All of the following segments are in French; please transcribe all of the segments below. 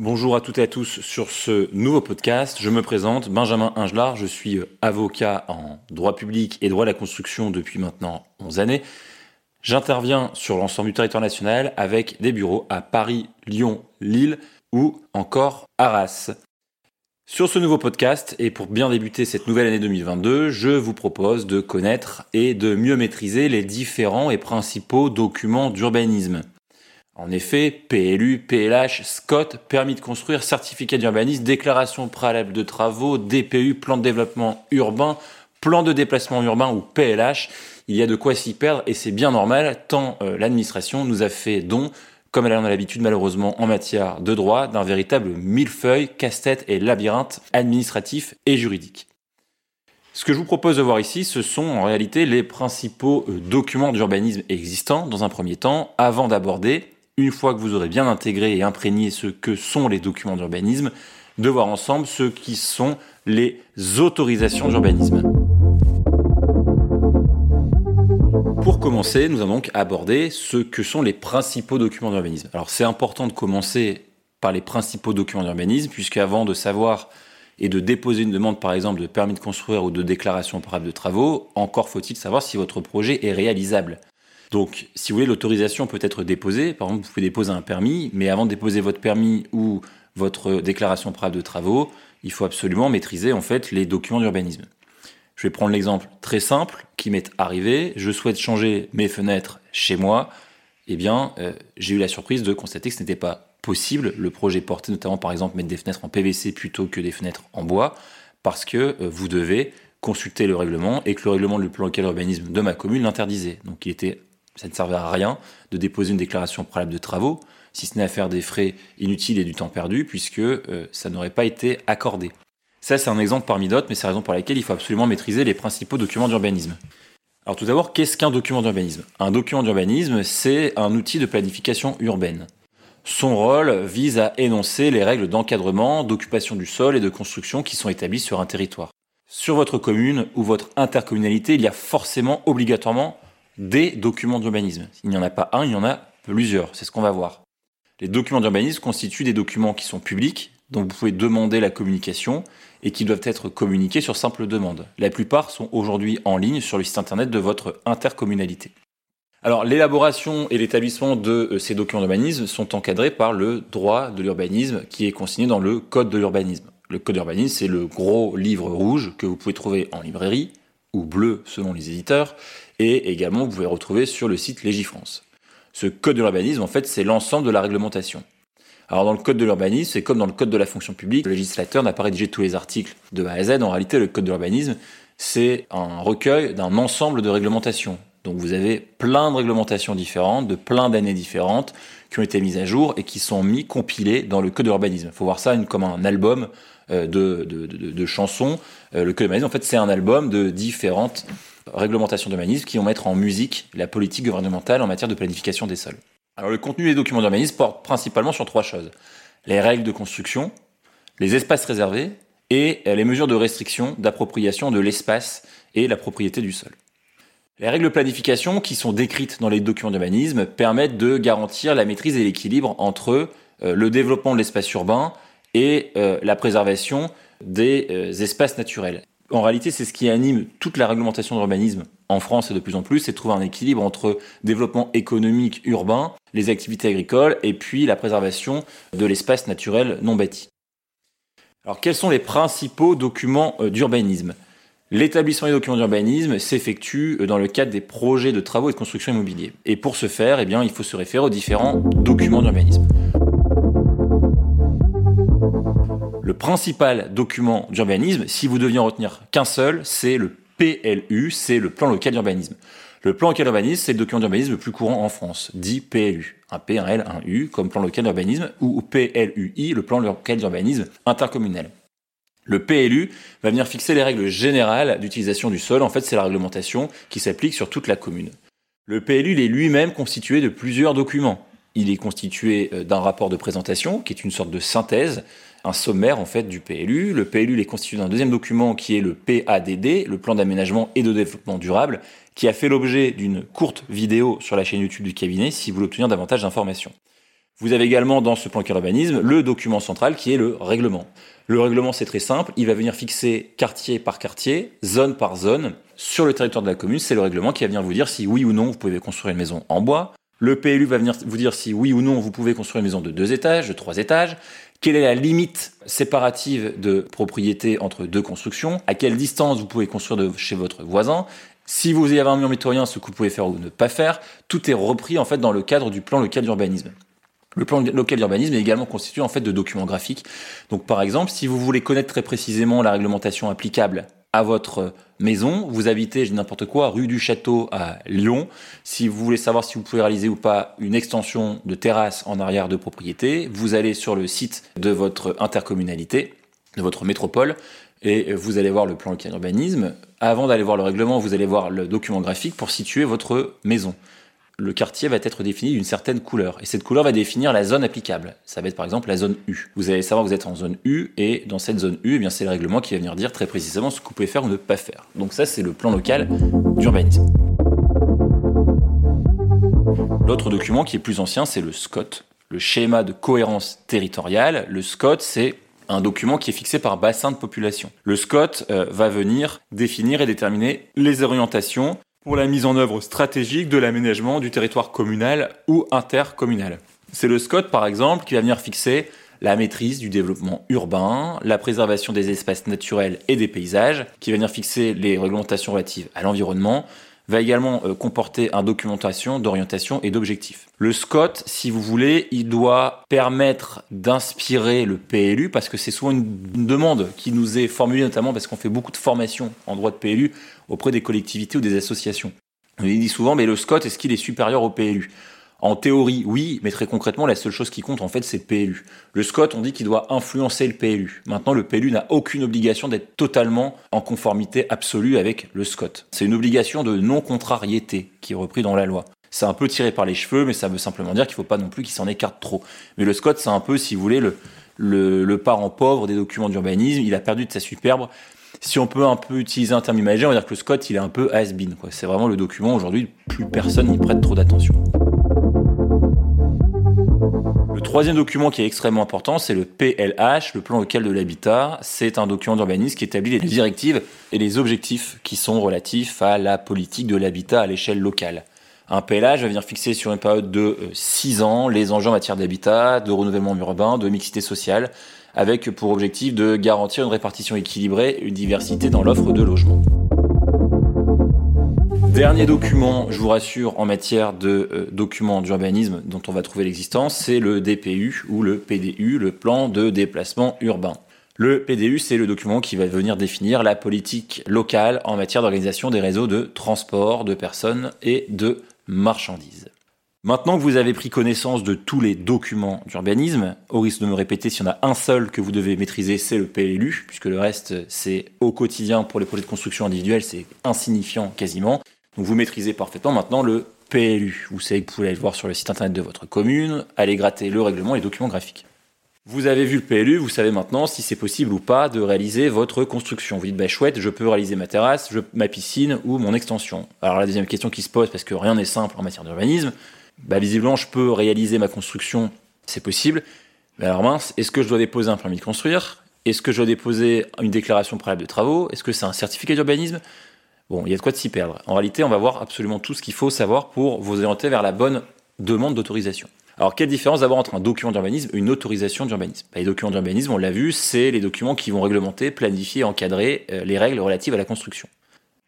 Bonjour à toutes et à tous sur ce nouveau podcast. Je me présente, Benjamin Ingelard, je suis euh, avocat en droit public et droit de la construction depuis maintenant 11 années. J'interviens sur l'ensemble du territoire national avec des bureaux à Paris, Lyon, Lille ou encore Arras. Sur ce nouveau podcast, et pour bien débuter cette nouvelle année 2022, je vous propose de connaître et de mieux maîtriser les différents et principaux documents d'urbanisme. En effet, PLU, PLH, SCOT, permis de construire, certificat d'urbanisme, déclaration préalable de travaux, DPU, plan de développement urbain, plan de déplacement urbain ou PLH, il y a de quoi s'y perdre et c'est bien normal tant euh, l'administration nous a fait don comme elle en a l'habitude malheureusement en matière de droit, d'un véritable millefeuille, casse-tête et labyrinthe administratif et juridique. Ce que je vous propose de voir ici, ce sont en réalité les principaux euh, documents d'urbanisme existants dans un premier temps, avant d'aborder, une fois que vous aurez bien intégré et imprégné ce que sont les documents d'urbanisme, de voir ensemble ce qui sont les autorisations d'urbanisme. Pour commencer, nous allons donc aborder ce que sont les principaux documents d'urbanisme. Alors c'est important de commencer par les principaux documents d'urbanisme, puisque avant de savoir et de déposer une demande par exemple de permis de construire ou de déclaration préalable de travaux, encore faut-il savoir si votre projet est réalisable. Donc si vous voulez, l'autorisation peut être déposée, par exemple vous pouvez déposer un permis, mais avant de déposer votre permis ou votre déclaration préalable de travaux, il faut absolument maîtriser en fait les documents d'urbanisme. Je vais prendre l'exemple très simple qui m'est arrivé. Je souhaite changer mes fenêtres chez moi. Eh bien, euh, j'ai eu la surprise de constater que ce n'était pas possible. Le projet portait notamment, par exemple, mettre des fenêtres en PVC plutôt que des fenêtres en bois, parce que euh, vous devez consulter le règlement et que le règlement du plan local urbanisme de ma commune l'interdisait. Donc, il était, ça ne servait à rien de déposer une déclaration préalable de travaux, si ce n'est à faire des frais inutiles et du temps perdu, puisque euh, ça n'aurait pas été accordé. Ça, c'est un exemple parmi d'autres, mais c'est la raison pour laquelle il faut absolument maîtriser les principaux documents d'urbanisme. Alors tout d'abord, qu'est-ce qu'un document d'urbanisme? Un document d'urbanisme, c'est un outil de planification urbaine. Son rôle vise à énoncer les règles d'encadrement, d'occupation du sol et de construction qui sont établies sur un territoire. Sur votre commune ou votre intercommunalité, il y a forcément obligatoirement des documents d'urbanisme. Il n'y en a pas un, il y en a plusieurs. C'est ce qu'on va voir. Les documents d'urbanisme constituent des documents qui sont publics, dont vous pouvez demander la communication et qui doivent être communiqués sur simple demande. La plupart sont aujourd'hui en ligne sur le site internet de votre intercommunalité. Alors l'élaboration et l'établissement de euh, ces documents d'urbanisme sont encadrés par le droit de l'urbanisme qui est consigné dans le Code de l'urbanisme. Le Code d'urbanisme, c'est le gros livre rouge que vous pouvez trouver en librairie, ou bleu selon les éditeurs, et également vous pouvez retrouver sur le site Légifrance. Ce Code de l'urbanisme, en fait, c'est l'ensemble de la réglementation. Alors dans le code de l'urbanisme, c'est comme dans le code de la fonction publique, le législateur n'a pas rédigé tous les articles de A à Z. En réalité, le code de l'urbanisme, c'est un recueil d'un ensemble de réglementations. Donc vous avez plein de réglementations différentes, de plein d'années différentes, qui ont été mises à jour et qui sont mis, compilées dans le code de l'urbanisme. Il faut voir ça comme un album euh, de, de, chansons. Euh, le code de l'urbanisme, en fait, c'est un album de différentes réglementations d'urbanisme qui vont mettre en musique la politique gouvernementale en matière de planification des sols. Alors le contenu des documents d'urbanisme porte principalement sur trois choses. Les règles de construction, les espaces réservés et les mesures de restriction d'appropriation de l'espace et la propriété du sol. Les règles de planification qui sont décrites dans les documents d'urbanisme permettent de garantir la maîtrise et l'équilibre entre euh, le développement de l'espace urbain et euh, la préservation des euh, espaces naturels. En réalité, c'est ce qui anime toute la réglementation d'urbanisme en France et de plus en plus, c'est de trouver un équilibre entre développement économique urbain, les activités agricoles et puis la préservation de l'espace naturel non bâti. Alors quels sont les principaux documents euh, d'urbanisme? L'établissement des documents d'urbanisme s'effectue euh, dans le cadre des projets de travaux et de construction immobilier. Et pour ce faire, eh il faut se référer aux différents documents d'urbanisme. Principal document d'urbanisme, si vous deviez en retenir qu'un seul, c'est le PLU, c'est le plan local d'urbanisme. Le plan local d'urbanisme, c'est le document d'urbanisme le plus courant en France, dit PLU. Un P, un L, un U, comme plan local d'urbanisme, ou PLUI, le plan local d'urbanisme intercommunal. Le PLU va venir fixer les règles générales d'utilisation du sol. En fait, c'est la réglementation qui s'applique sur toute la commune. Le PLU il est lui-même constitué de plusieurs documents. Il est constitué euh, d'un rapport de présentation, qui est une sorte de synthèse, un sommaire en fait du PLU. Le PLU est constitué d'un deuxième document qui est le PADD, le plan d'aménagement et de développement durable, qui a fait l'objet d'une courte vidéo sur la chaîne YouTube du cabinet si vous voulez obtenir davantage d'informations. Vous avez également dans ce plan d'urbanisme le document central qui est le règlement. Le règlement, c'est très simple. Il va venir fixer quartier par quartier, zone par zone, sur le territoire de la commune. C'est le règlement qui va venir vous dire si oui ou non vous pouvez construire une maison en bois. Le PLU va venir vous dire si oui ou non vous pouvez construire une maison de deux étages, de trois étages. Quelle est la limite séparative de propriété entre deux constructions? À quelle distance vous pouvez construire de chez votre voisin? Si vous avez un mur métroyen, ce que vous pouvez faire ou ne pas faire, tout est repris en fait dans le cadre du plan local d'urbanisme. Le plan local d'urbanisme est également constitué en fait de documents graphiques. Donc par exemple, si vous voulez connaître très précisément la réglementation applicable à votre maison, vous habitez, je dis n'importe quoi, rue du Château à Lyon. Si vous voulez savoir si vous pouvez réaliser ou pas une extension de terrasse en arrière de propriété, vous allez sur le site de votre intercommunalité, de votre métropole, et vous allez voir le plan local d'urbanisme. Avant d'aller voir le règlement, vous allez voir le document graphique pour situer votre maison le quartier va être défini d'une certaine couleur. Et cette couleur va définir la zone applicable. Ça va être par exemple la zone U. Vous allez savoir que vous êtes en zone U, et dans cette zone U, eh c'est le règlement qui va venir dire très précisément ce que vous pouvez faire ou ne pas faire. Donc ça, c'est le plan local d'urbanisme. L'autre document qui est plus ancien, c'est le SCOT, le schéma de cohérence territoriale. Le SCOT, c'est un document qui est fixé par bassin de population. Le SCOT euh, va venir définir et déterminer les orientations pour la mise en œuvre stratégique de l'aménagement du territoire communal ou intercommunal. C'est le SCOT, par exemple, qui va venir fixer la maîtrise du développement urbain, la préservation des espaces naturels et des paysages, qui va venir fixer les réglementations relatives à l'environnement, va également euh, comporter une documentation d'orientation et d'objectifs. Le SCOT, si vous voulez, il doit permettre d'inspirer le PLU parce que c'est souvent une, demande qui nous est formulée notamment parce qu'on fait beaucoup de formations en droit de PLU auprès des collectivités ou des associations. On dit souvent, mais le SCOT, est-ce qu'il est supérieur au PLU en théorie, oui, mais très concrètement, la seule chose qui compte, en fait, c'est le PLU. Le SCOT, on dit qu'il doit influencer le PLU. Maintenant, le PLU n'a aucune obligation d'être totalement en conformité absolue avec le SCOT. C'est une obligation de non-contrariété qui est repris dans la loi. C'est un peu tiré par les cheveux, mais ça veut simplement dire qu'il ne faut pas non plus qu'il s'en écarte trop. Mais le SCOT, c'est un peu, si vous voulez, le, parent pauvre des documents d'urbanisme. Il a perdu de sa superbe si on peut un peu utiliser un terme imagé, on va dire que le SCOT, il est un peu has-been. C'est vraiment le document aujourd'hui, plus personne n'y prête trop d'attention. Troisième document qui est extrêmement important, c'est le PLH, le plan local de l'habitat. C'est un document d'urbanisme qui établit les directives et les objectifs qui sont relatifs à la politique de l'habitat à l'échelle locale. Un PLH va venir fixer sur une période de 6 euh, ans les enjeux en matière d'habitat, de renouvellement urbain, de mixité sociale, avec pour objectif de garantir une répartition équilibrée et une diversité dans l'offre de logement. Dernier document, je vous rassure, en matière de euh, documents d'urbanisme dont on va trouver l'existence, c'est le DPU ou le PDU, le plan de déplacement urbain. Le PDU, c'est le document qui va venir définir la politique locale en matière d'organisation des réseaux de transport de personnes et de marchandises. Maintenant que vous avez pris connaissance de tous les documents d'urbanisme, au risque de me répéter, s'il y en a un seul que vous devez maîtriser, c'est le PLU, puisque le reste, c'est au quotidien pour les projets de construction individuelle, c'est insignifiant quasiment. Donc vous maîtrisez parfaitement maintenant le PLU. Vous savez que vous pouvez aller le voir sur le site internet de votre commune, aller gratter le règlement et les documents graphiques. Vous avez vu le PLU, vous savez maintenant si c'est possible ou pas de réaliser votre construction. Vous dites, bah chouette, je peux réaliser ma terrasse, ma piscine ou mon extension. Alors la deuxième question qui se pose, parce que rien n'est simple en matière d'urbanisme, bah, visiblement, je peux réaliser ma construction, c'est possible. Mais alors mince, est-ce que je dois déposer un permis de construire? Est-ce que je dois déposer une déclaration préalable de travaux? Est-ce que c'est un certificat d'urbanisme? Bon, il y a de quoi s'y perdre. En réalité, on va voir absolument tout ce qu'il faut savoir pour vous orienter vers la bonne demande d'autorisation. Alors, quelle différence d'avoir entre un document d'urbanisme et une autorisation d'urbanisme? Bah, Les documents d'urbanisme, on l'a vu, c'est les documents qui vont réglementer, planifier, encadrer euh, les règles relatives à la construction.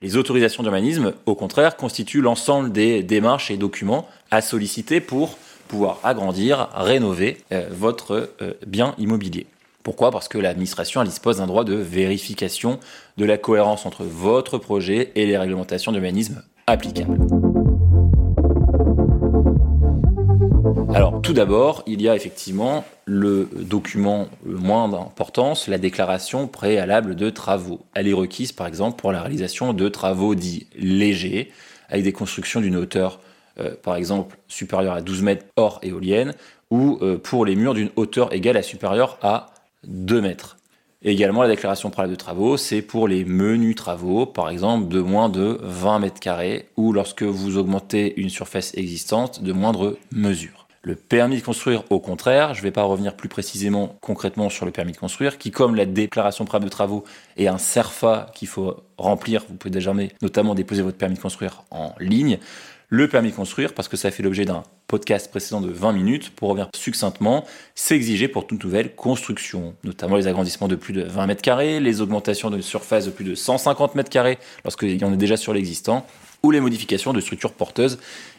Les autorisations d'urbanisme, au contraire, constituent l'ensemble des démarches et documents à solliciter pour pouvoir agrandir, rénover euh, votre euh, bien immobilier. Pourquoi? Parce que l'administration dispose d'un droit de vérification de la cohérence entre votre projet et les réglementations d'urbanisme applicables. Alors, tout d'abord, il y a effectivement le document le moins d'importance, la déclaration préalable de travaux. Elle est requise, par exemple, pour la réalisation de travaux dits légers, avec des constructions d'une hauteur, euh, par exemple, supérieure à 12 mètres hors éolienne, ou euh, pour les murs d'une hauteur égale à supérieure à 2 mètres. Également, la déclaration préalable de travaux, c'est pour les menus travaux, par exemple, de moins de 20 mètres carrés, ou lorsque vous augmentez une surface existante de moindre mesure. Le permis de construire, au contraire, je ne vais pas revenir plus précisément concrètement sur le permis de construire, qui comme la déclaration préalable de travaux est un CERFA qu'il faut remplir, vous pouvez déjà notamment déposer votre permis de construire en ligne. Le permis de construire, parce que ça fait l'objet d'un podcast précédent de 20 minutes, pour revenir succinctement, c'est pour toute nouvelle construction, notamment les agrandissements de plus de 20 mètres carrés, les augmentations de surface de plus de 150 mètres carrés, lorsqu'il y en a déjà sur l'existant, ou les modifications de structures porteuses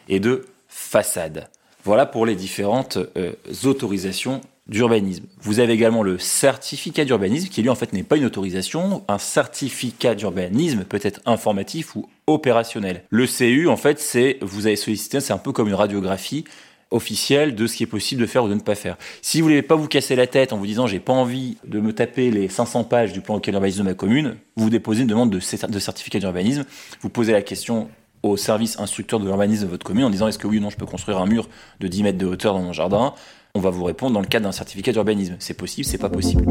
et de façades. Voilà pour les différentes euh, autorisations d'urbanisme. Vous avez également le certificat d'urbanisme qui lui en fait n'est pas une autorisation. Un certificat d'urbanisme peut être informatif ou opérationnel. Le CU en fait c'est vous avez sollicité, c'est un peu comme une radiographie officielle de ce qui est possible de faire ou de ne pas faire. Si vous voulez pas vous casser la tête en vous disant j'ai pas envie de me taper les 500 pages du plan local d'urbanisme de ma commune, vous déposez une demande de, de certificat d'urbanisme, vous posez la question au service instructeur de l'urbanisme de votre commune en disant est-ce que oui ou non je peux construire un mur de 10 mètres de hauteur dans mon jardin? On va vous répondre dans le cadre d'un certificat d'urbanisme. C'est possible, c'est pas possible.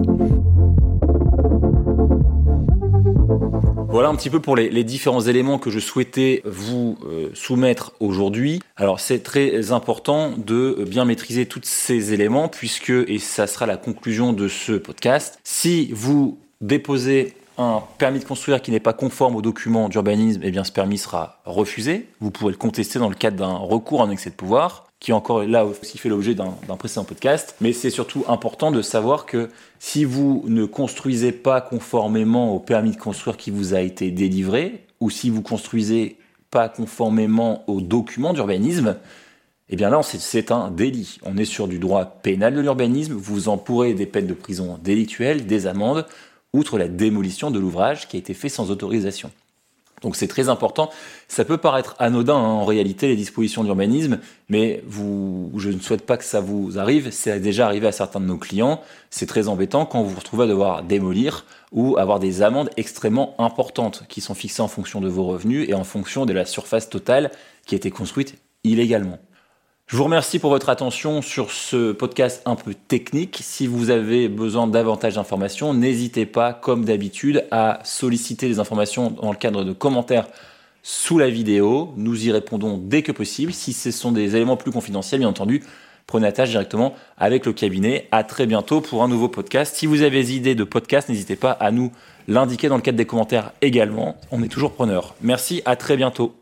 Voilà un petit peu pour les, différents éléments que je souhaitais vous euh, soumettre aujourd'hui. Alors c'est très important de bien maîtriser tous ces éléments puisque, et ça sera la conclusion de ce podcast, si vous déposez un permis de construire qui n'est pas conforme aux documents d'urbanisme, eh bien ce permis sera refusé. Vous pourrez le contester dans le cadre d'un recours en excès de pouvoir, qui encore là aussi fait l'objet d'un précédent podcast. Mais c'est surtout important de savoir que si vous ne construisez pas conformément au permis de construire qui vous a été délivré, ou si vous construisez pas conformément aux documents d'urbanisme, eh bien là, c'est un délit. On est sur du droit pénal de l'urbanisme. Vous en pourrez des peines de prison délictuelles, des amendes, outre la démolition de l'ouvrage qui a été fait sans autorisation. Donc c'est très important. Ça peut paraître anodin hein, en réalité les dispositions d'urbanisme, mais je ne souhaite pas que ça vous arrive. C'est déjà arrivé à certains de nos clients. C'est très embêtant quand vous vous retrouvez à devoir démolir ou avoir des amendes extrêmement importantes qui sont fixées en fonction de vos revenus et en fonction de la surface totale qui a été construite illégalement. Je vous remercie pour votre attention sur ce podcast un peu technique. Si vous avez besoin davantage d'informations, n'hésitez pas, comme d'habitude, à solliciter des informations dans le cadre de commentaires sous la vidéo. Nous y répondons dès que possible. Si ce sont des éléments plus confidentiels, bien entendu, prenez attache directement avec le cabinet. À très bientôt pour un nouveau podcast. Si vous avez des idées de podcast, n'hésitez pas à nous l'indiquer dans le cadre des commentaires également. On est toujours preneur. Merci, à très bientôt.